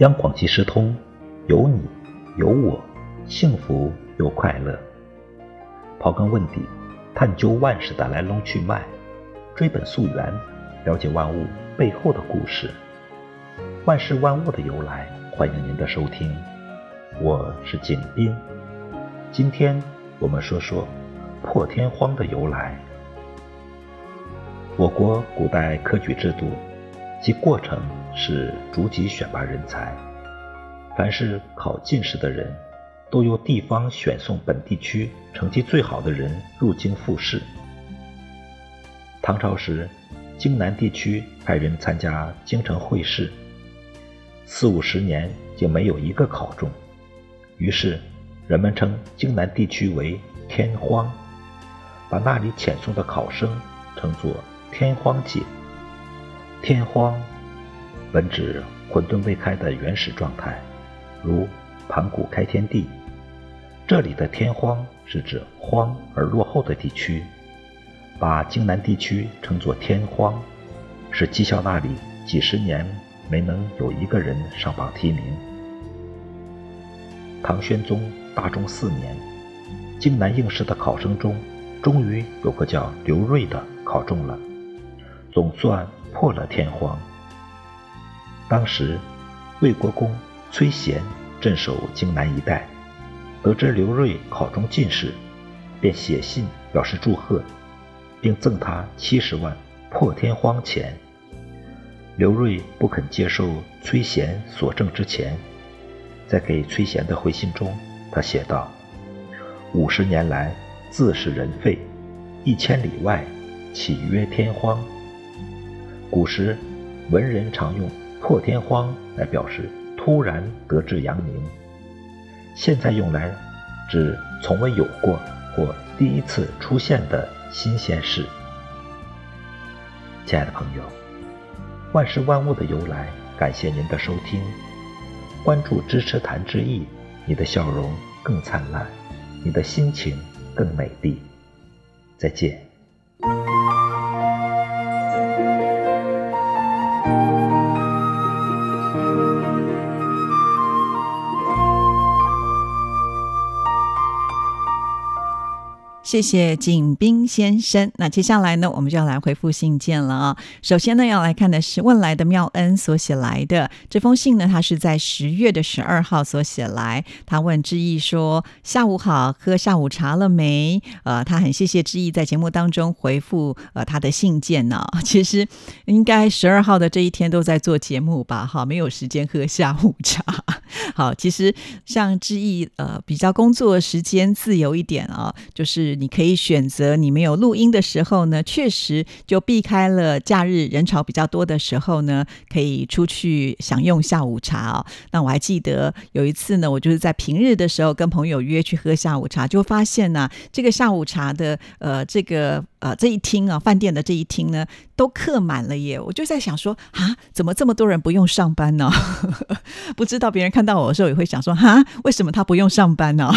央广即时通，有你有我，幸福又快乐。刨根问底，探究万事的来龙去脉，追本溯源，了解万物背后的故事，万事万物的由来。欢迎您的收听，我是景斌。今天我们说说破天荒的由来。我国古代科举制度。及过程是逐级选拔人才，凡是考进士的人，都由地方选送本地区成绩最好的人入京复试。唐朝时，京南地区派人参加京城会试，四五十年竟没有一个考中，于是人们称京南地区为“天荒”，把那里遣送的考生称作“天荒姐”。天荒，本指混沌未开的原始状态，如盘古开天地。这里的天荒是指荒而落后的地区，把京南地区称作天荒，是讥笑那里几十年没能有一个人上榜提名。唐玄宗大中四年，京南应试的考生中，终于有个叫刘瑞的考中了，总算。破了天荒。当时，魏国公崔贤镇守荆南一带，得知刘瑞考中进士，便写信表示祝贺，并赠他七十万破天荒钱。刘瑞不肯接受崔贤所赠之钱，在给崔贤的回信中，他写道：“五十年来，自是人废，一千里外，岂曰天荒？”古时，文人常用“破天荒”来表示突然得志扬名，现在用来指从未有过或第一次出现的新鲜事。亲爱的朋友，万事万物的由来，感谢您的收听，关注支持谭志毅，你的笑容更灿烂，你的心情更美丽。再见。谢谢景斌先生。那接下来呢，我们就要来回复信件了啊。首先呢，要来看的是问来的妙恩所写来的这封信呢，他是在十月的十二号所写来。他问志毅说：“下午好，喝下午茶了没？”呃，他很谢谢志毅在节目当中回复呃他的信件呢。其实应该十二号的这一天都在做节目吧？哈，没有时间喝下午茶。好，其实像志毅呃比较工作时间自由一点啊，就是。你可以选择你没有录音的时候呢，确实就避开了假日人潮比较多的时候呢，可以出去享用下午茶哦。那我还记得有一次呢，我就是在平日的时候跟朋友约去喝下午茶，就发现呢，这个下午茶的呃这个。呃，这一厅啊，饭店的这一厅呢，都客满了耶！我就在想说，啊，怎么这么多人不用上班呢？不知道别人看到我的时候也会想说，哈，为什么他不用上班呢？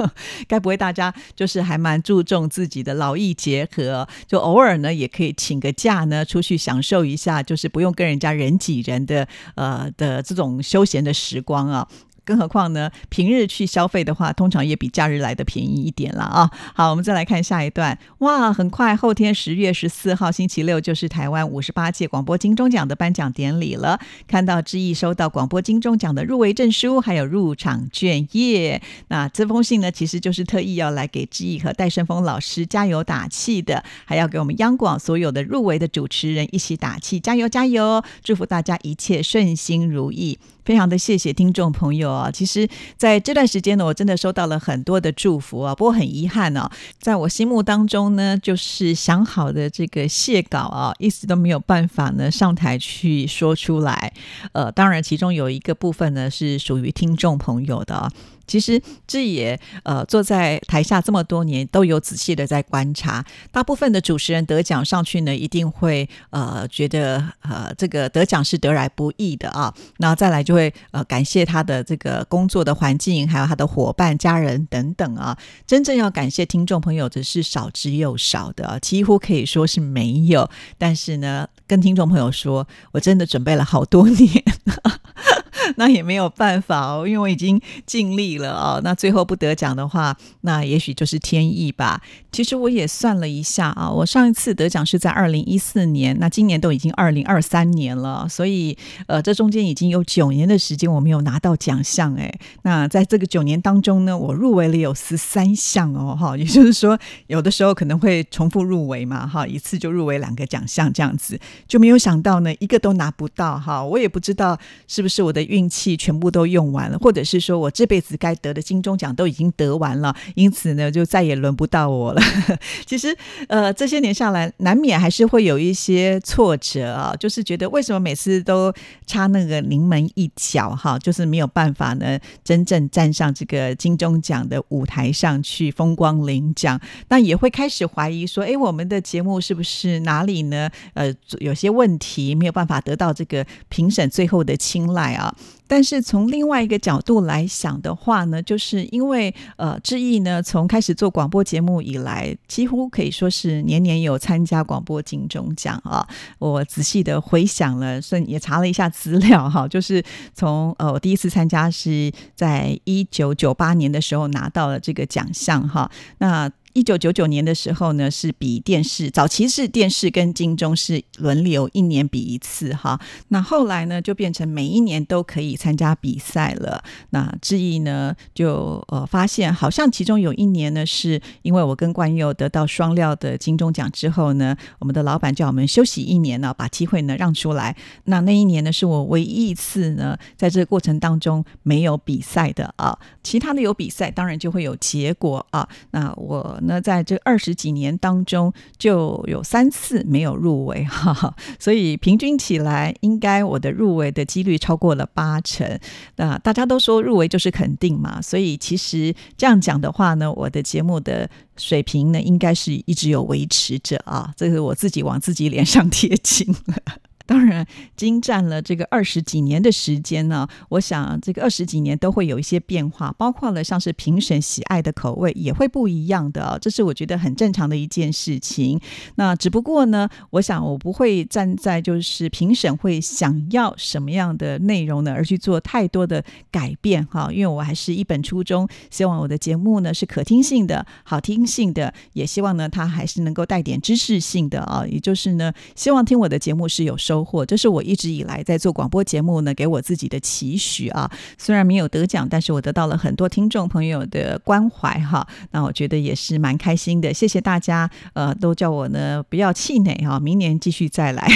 该不会大家就是还蛮注重自己的劳逸结合，就偶尔呢也可以请个假呢，出去享受一下，就是不用跟人家人挤人的呃的这种休闲的时光啊。更何况呢，平日去消费的话，通常也比假日来的便宜一点了啊。好，我们再来看下一段。哇，很快后天十月十四号星期六就是台湾五十八届广播金钟奖的颁奖典礼了。看到志毅收到广播金钟奖的入围证书，还有入场券耶。那这封信呢，其实就是特意要来给志毅和戴胜峰老师加油打气的，还要给我们央广所有的入围的主持人一起打气，加油加油！祝福大家一切顺心如意。非常的谢谢听众朋友啊！其实在这段时间呢，我真的收到了很多的祝福啊。不过很遗憾哦，在我心目当中呢，就是想好的这个谢稿啊，一直都没有办法呢上台去说出来。呃，当然其中有一个部分呢是属于听众朋友的。其实志也呃坐在台下这么多年，都有仔细的在观察。大部分的主持人得奖上去呢，一定会呃觉得呃这个得奖是得来不易的啊。然后再来就会呃感谢他的这个工作的环境，还有他的伙伴、家人等等啊。真正要感谢听众朋友，的是少之又少的，几乎可以说是没有。但是呢，跟听众朋友说，我真的准备了好多年。那也没有办法哦，因为我已经尽力了哦。那最后不得奖的话，那也许就是天意吧。其实我也算了一下啊，我上一次得奖是在二零一四年，那今年都已经二零二三年了，所以呃，这中间已经有九年的时间我没有拿到奖项哎。那在这个九年当中呢，我入围了有十三项哦哈，也就是说有的时候可能会重复入围嘛哈，一次就入围两个奖项这样子，就没有想到呢一个都拿不到哈。我也不知道是不是我的运气全部都用完了，或者是说我这辈子该得的金钟奖都已经得完了，因此呢就再也轮不到我了。其实，呃，这些年下来，难免还是会有一些挫折啊，就是觉得为什么每次都差那个临门一脚哈，就是没有办法呢，真正站上这个金钟奖的舞台上去风光领奖。那也会开始怀疑说，哎，我们的节目是不是哪里呢？呃，有有些问题没有办法得到这个评审最后的青睐啊。但是从另外一个角度来想的话呢，就是因为呃，志毅呢从开始做广播节目以来，几乎可以说是年年有参加广播金钟奖啊。我仔细的回想了，顺也查了一下资料哈，就是从呃我第一次参加是在一九九八年的时候拿到了这个奖项哈，那。一九九九年的时候呢，是比电视早期是电视跟金钟是轮流一年比一次哈。那后来呢，就变成每一年都可以参加比赛了。那志毅呢，就呃发现好像其中有一年呢，是因为我跟冠佑得到双料的金钟奖之后呢，我们的老板叫我们休息一年呢，把机会呢让出来。那那一年呢，是我唯一一次呢，在这个过程当中没有比赛的啊。其他的有比赛，当然就会有结果啊。那我。那在这二十几年当中，就有三次没有入围哈，所以平均起来，应该我的入围的几率超过了八成。那大家都说入围就是肯定嘛，所以其实这样讲的话呢，我的节目的水平呢，应该是一直有维持着啊，这是我自己往自己脸上贴金。当然，经战了这个二十几年的时间呢，我想这个二十几年都会有一些变化，包括了像是评审喜爱的口味也会不一样的，啊这是我觉得很正常的一件事情。那只不过呢，我想我不会站在就是评审会想要什么样的内容呢，而去做太多的改变哈，因为我还是一本初衷，希望我的节目呢是可听性的、好听性的，也希望呢它还是能够带点知识性的啊，也就是呢，希望听我的节目是有收。收获，这是我一直以来在做广播节目呢，给我自己的期许啊。虽然没有得奖，但是我得到了很多听众朋友的关怀哈。那我觉得也是蛮开心的，谢谢大家。呃，都叫我呢不要气馁哈，明年继续再来。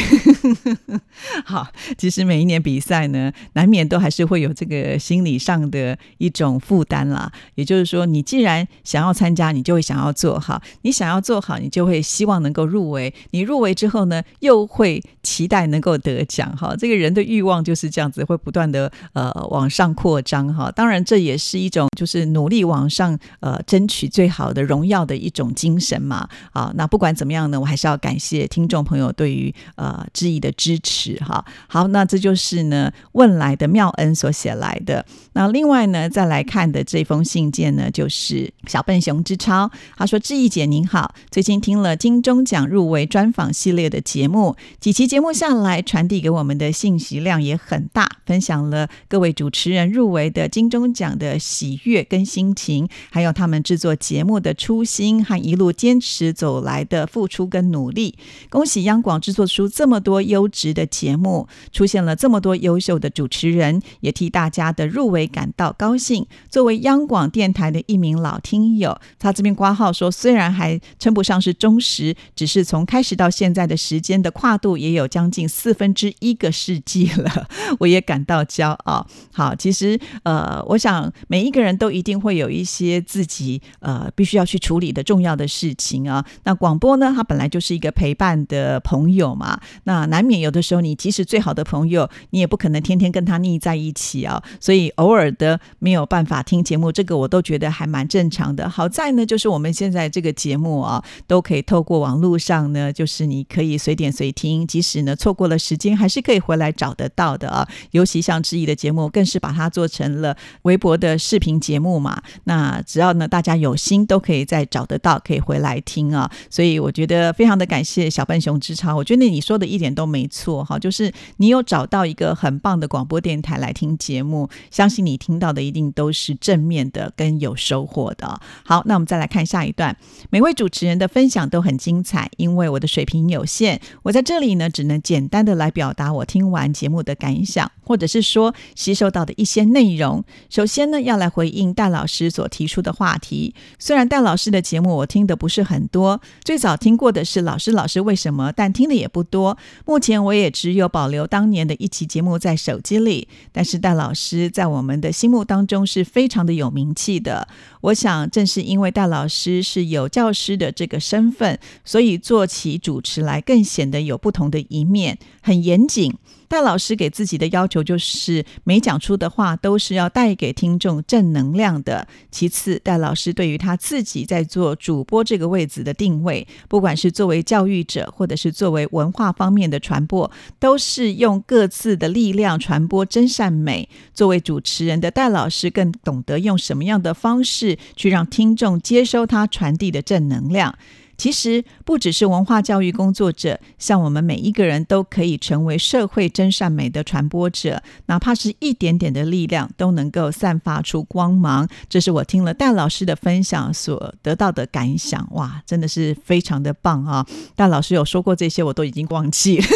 好，其实每一年比赛呢，难免都还是会有这个心理上的一种负担啦。也就是说，你既然想要参加，你就会想要做好；你想要做好，你就会希望能够入围。你入围之后呢，又会期待。能够得奖哈，这个人的欲望就是这样子，会不断的呃往上扩张哈。当然，这也是一种就是努力往上呃争取最好的荣耀的一种精神嘛。啊，那不管怎么样呢，我还是要感谢听众朋友对于呃志毅的支持哈。好，那这就是呢问来的妙恩所写来的。那另外呢，再来看的这封信件呢，就是小笨熊之超，他说：“志毅姐您好，最近听了金钟奖入围专访系列的节目，几期节目下来，传递给我们的信息量也很大，分享了各位主持人入围的金钟奖的喜悦跟心情，还有他们制作节目的初心和一路坚持走来的付出跟努力。恭喜央广制作出这么多优质的节目，出现了这么多优秀的主持人，也替大家的入围感到高兴。作为央广电台的一名老听友，他这边挂号说，虽然还称不上是忠实，只是从开始到现在的时间的跨度也有将近四分之一个世纪了，我也感到骄傲。好，其实呃，我想每一个人都一定会有一些自己呃必须要去处理的重要的事情啊。那广播呢，它本来就是一个陪伴的朋友嘛，那难免有的时候你即使最好的朋友，你也不可能天天跟他腻在一起啊，所以偶尔的没有办法听节目，这个我都觉得还蛮正常的。好在呢，就是我们现在这个节目啊，都可以透过网络上呢，就是你可以随点随听，即使呢错过了时间，还是可以回来找得到的啊。尤其像志毅的节目，更是把它做成了微博的视频节目嘛。那只要呢大家有心，都可以再找得到，可以回来听啊。所以我觉得非常的感谢小笨熊之超，我觉得你说的一点都没错哈，就是你有找到一个很棒的广播电台来听节目，相信你听到的一定都是正面的跟有收获的。好，那我们再来看下一段，每位主持人的分享都很精彩，因为我的水平有限，我在这里呢只能简简单的来表达我听完节目的感想，或者是说吸收到的一些内容。首先呢，要来回应戴老师所提出的话题。虽然戴老师的节目我听的不是很多，最早听过的是老师老师为什么，但听的也不多。目前我也只有保留当年的一期节目在手机里，但是戴老师在我们的心目当中是非常的有名气的。我想正是因为戴老师是有教师的这个身份，所以做起主持来更显得有不同的一面，很严谨。戴老师给自己的要求就是每讲出的话都是要带给听众正能量的。其次，戴老师对于他自己在做主播这个位置的定位，不管是作为教育者，或者是作为文化方面的传播，都是用各自的力量传播真善美。作为主持人的戴老师更懂得用什么样的方式去让听众接收他传递的正能量。其实不只是文化教育工作者，像我们每一个人都可以成为社会真善美的传播者，哪怕是一点点的力量，都能够散发出光芒。这是我听了戴老师的分享所得到的感想，哇，真的是非常的棒啊！戴老师有说过这些，我都已经忘记了。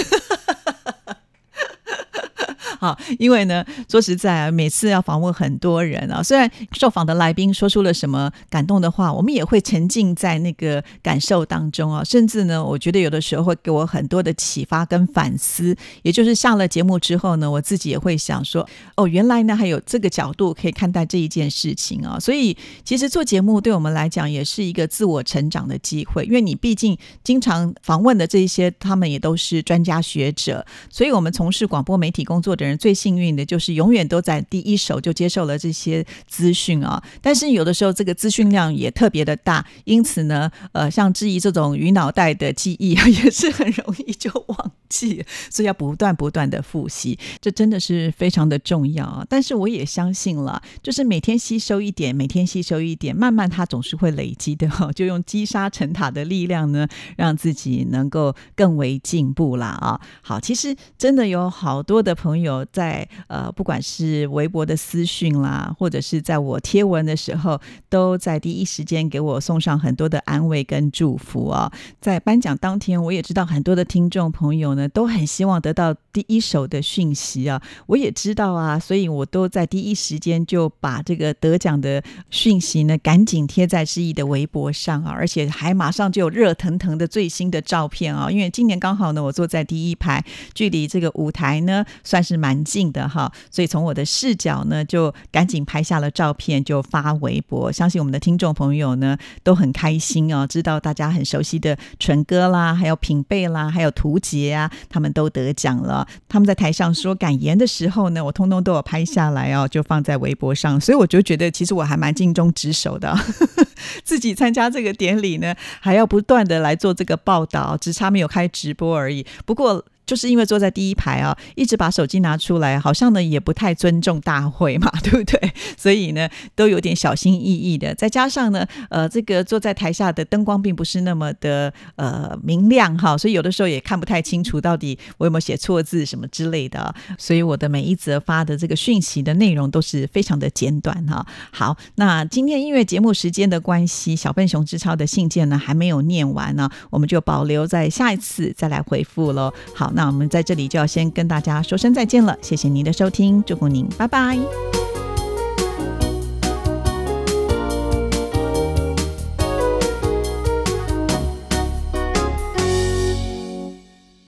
好，因为呢，说实在啊，每次要访问很多人啊，虽然受访的来宾说出了什么感动的话，我们也会沉浸在那个感受当中啊，甚至呢，我觉得有的时候会给我很多的启发跟反思。也就是下了节目之后呢，我自己也会想说，哦，原来呢还有这个角度可以看待这一件事情啊。所以其实做节目对我们来讲也是一个自我成长的机会，因为你毕竟经常访问的这一些，他们也都是专家学者，所以我们从事广播媒体工作的。人人最幸运的就是永远都在第一手就接受了这些资讯啊，但是有的时候这个资讯量也特别的大，因此呢，呃，像质疑这种鱼脑袋的记忆啊 也是很容易就忘记，所以要不断不断的复习，这真的是非常的重要啊。但是我也相信了，就是每天吸收一点，每天吸收一点，慢慢它总是会累积的哈。就用积沙成塔的力量呢，让自己能够更为进步啦啊。好，其实真的有好多的朋友。在呃，不管是微博的私讯啦，或者是在我贴文的时候，都在第一时间给我送上很多的安慰跟祝福啊。在颁奖当天，我也知道很多的听众朋友呢，都很希望得到第一手的讯息啊。我也知道啊，所以我都在第一时间就把这个得奖的讯息呢，赶紧贴在志毅的微博上啊，而且还马上就有热腾腾的最新的照片啊。因为今年刚好呢，我坐在第一排，距离这个舞台呢，算是蛮。蛮近的哈，所以从我的视角呢，就赶紧拍下了照片，就发微博。相信我们的听众朋友呢都很开心哦，知道大家很熟悉的纯哥啦，还有品贝啦，还有图杰啊，他们都得奖了。他们在台上说感言的时候呢，我通通都有拍下来哦，就放在微博上。所以我就觉得，其实我还蛮尽忠职守的，自己参加这个典礼呢，还要不断的来做这个报道，只差没有开直播而已。不过。就是因为坐在第一排啊，一直把手机拿出来，好像呢也不太尊重大会嘛，对不对？所以呢都有点小心翼翼的。再加上呢，呃，这个坐在台下的灯光并不是那么的呃明亮哈，所以有的时候也看不太清楚到底我有没有写错字什么之类的。所以我的每一则发的这个讯息的内容都是非常的简短哈。好，那今天因为节目时间的关系，小笨熊之超的信件呢还没有念完呢，我们就保留在下一次再来回复喽。好，那我们在这里就要先跟大家说声再见了，谢谢您的收听，祝福您，拜拜。